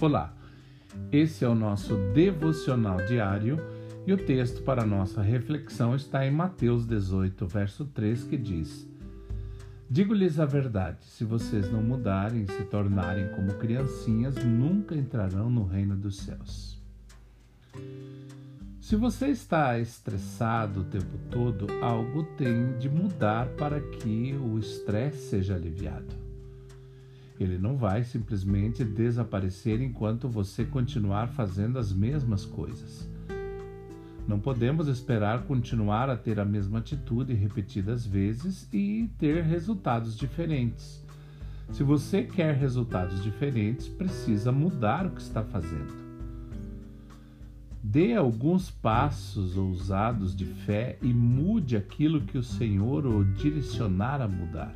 Olá, esse é o nosso devocional diário e o texto para nossa reflexão está em Mateus 18, verso 3, que diz: Digo-lhes a verdade: se vocês não mudarem e se tornarem como criancinhas, nunca entrarão no reino dos céus. Se você está estressado o tempo todo, algo tem de mudar para que o estresse seja aliviado. Ele não vai simplesmente desaparecer enquanto você continuar fazendo as mesmas coisas. Não podemos esperar continuar a ter a mesma atitude repetidas vezes e ter resultados diferentes. Se você quer resultados diferentes, precisa mudar o que está fazendo. Dê alguns passos ousados de fé e mude aquilo que o Senhor o direcionar a mudar.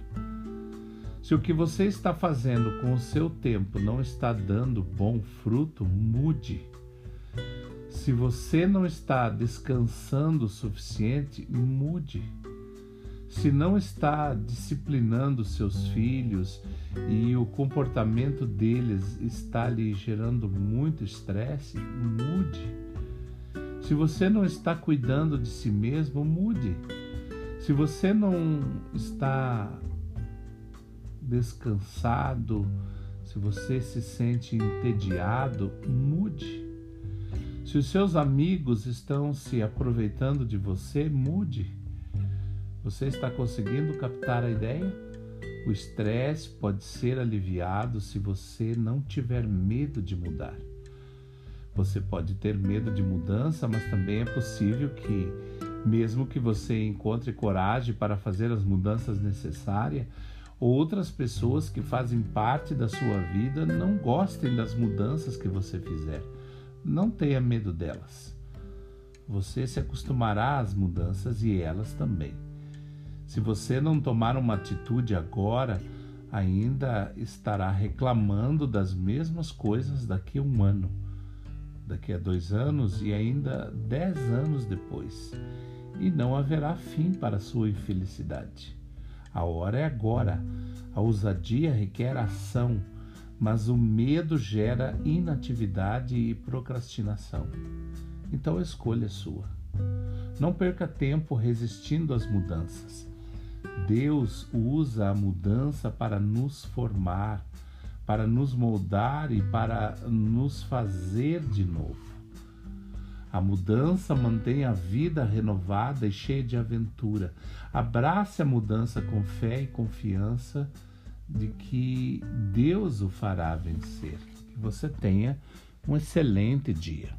Se o que você está fazendo com o seu tempo não está dando bom fruto, mude. Se você não está descansando o suficiente, mude. Se não está disciplinando seus filhos e o comportamento deles está lhe gerando muito estresse, mude. Se você não está cuidando de si mesmo, mude. Se você não está descansado, se você se sente entediado, mude. Se os seus amigos estão se aproveitando de você, mude. Você está conseguindo captar a ideia? O estresse pode ser aliviado se você não tiver medo de mudar. Você pode ter medo de mudança, mas também é possível que, mesmo que você encontre coragem para fazer as mudanças necessárias, outras pessoas que fazem parte da sua vida não gostem das mudanças que você fizer. Não tenha medo delas. Você se acostumará às mudanças e elas também. Se você não tomar uma atitude agora, ainda estará reclamando das mesmas coisas daqui a um ano daqui a dois anos e ainda dez anos depois, e não haverá fim para sua infelicidade. A hora é agora. A ousadia requer ação, mas o medo gera inatividade e procrastinação. Então a escolha é sua. Não perca tempo resistindo às mudanças. Deus usa a mudança para nos formar, para nos moldar e para nos fazer de novo. A mudança mantém a vida renovada e cheia de aventura. Abrace a mudança com fé e confiança de que Deus o fará vencer. Que você tenha um excelente dia.